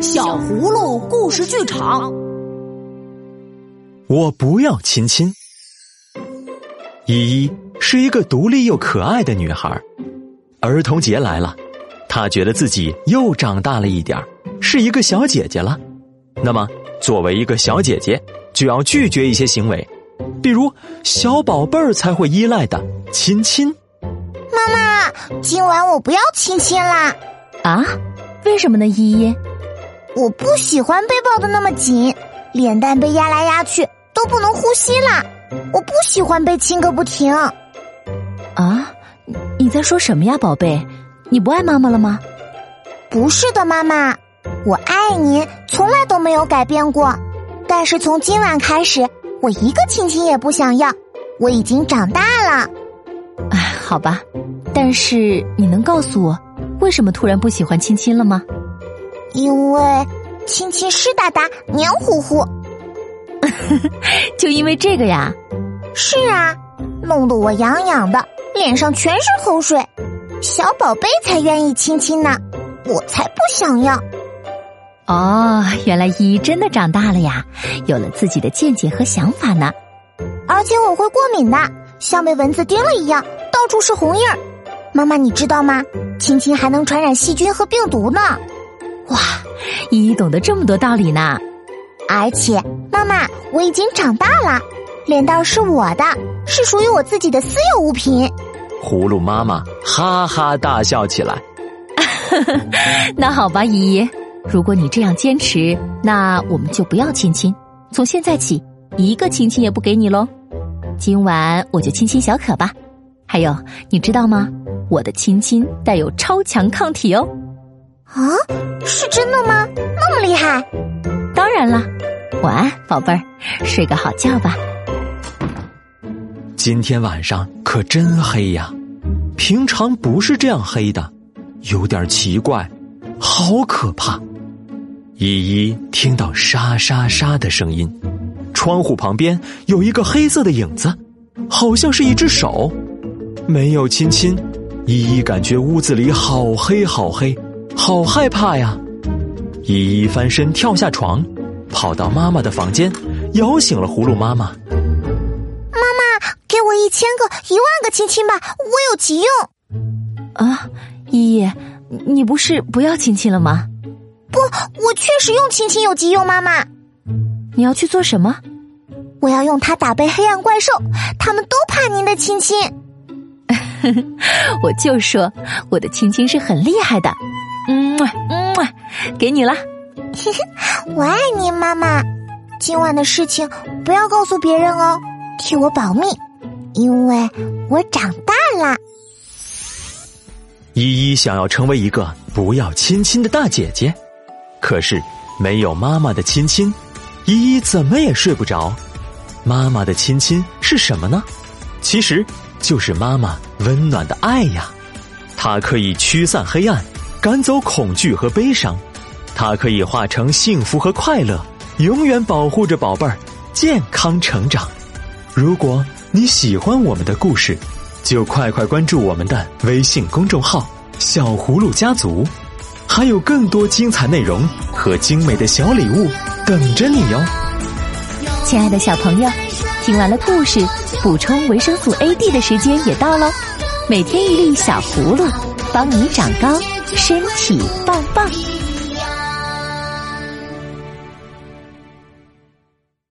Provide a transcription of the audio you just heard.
小葫芦故事剧场。我不要亲亲。依依是一个独立又可爱的女孩。儿童节来了，她觉得自己又长大了一点是一个小姐姐了。那么，作为一个小姐姐，就要拒绝一些行为，比如小宝贝儿才会依赖的亲亲。妈妈，今晚我不要亲亲啦。啊？为什么呢？依依，我不喜欢被抱的那么紧，脸蛋被压来压去都不能呼吸啦。我不喜欢被亲个不停。啊？你在说什么呀，宝贝？你不爱妈妈了吗？不是的，妈妈，我爱你，从来都没有改变过。但是从今晚开始，我一个亲亲也不想要。我已经长大了。哎，好吧。但是你能告诉我？为什么突然不喜欢亲亲了吗？因为亲亲湿哒哒、黏糊糊，就因为这个呀？是啊，弄得我痒痒的，脸上全是口水。小宝贝才愿意亲亲呢，我才不想要。哦，原来依依真的长大了呀，有了自己的见解和想法呢。而且我会过敏的，像被蚊子叮了一样，到处是红印儿。妈妈，你知道吗？亲亲还能传染细菌和病毒呢！哇，依依懂得这么多道理呢！而且，妈妈，我已经长大了，脸蛋是我的，是属于我自己的私有物品。葫芦妈妈哈哈大笑起来。那好吧，依依，如果你这样坚持，那我们就不要亲亲。从现在起，一个亲亲也不给你喽。今晚我就亲亲小可吧。还有，你知道吗？我的亲亲带有超强抗体哦！啊，是真的吗？那么厉害？当然了，晚安，宝贝儿，睡个好觉吧。今天晚上可真黑呀，平常不是这样黑的，有点奇怪，好可怕。依依听到沙沙沙的声音，窗户旁边有一个黑色的影子，好像是一只手，没有亲亲。依依感觉屋子里好黑好黑，好害怕呀！依依翻身跳下床，跑到妈妈的房间，摇醒了葫芦妈妈。妈妈，给我一千个、一万个亲亲吧，我有急用。啊，依依，你不是不要亲亲了吗？不，我确实用亲亲有急用。妈妈，你要去做什么？我要用它打败黑暗怪兽，他们都怕您的亲亲。我就说我的亲亲是很厉害的，嗯嗯，给你了，我爱你，妈妈。今晚的事情不要告诉别人哦，替我保密，因为我长大了。依依想要成为一个不要亲亲的大姐姐，可是没有妈妈的亲亲，依依怎么也睡不着。妈妈的亲亲是什么呢？其实。就是妈妈温暖的爱呀，它可以驱散黑暗，赶走恐惧和悲伤，它可以化成幸福和快乐，永远保护着宝贝儿健康成长。如果你喜欢我们的故事，就快快关注我们的微信公众号“小葫芦家族”，还有更多精彩内容和精美的小礼物等着你哟，亲爱的小朋友。听完了故事，补充维生素 A、D 的时间也到喽。每天一粒小葫芦，帮你长高，身体棒棒。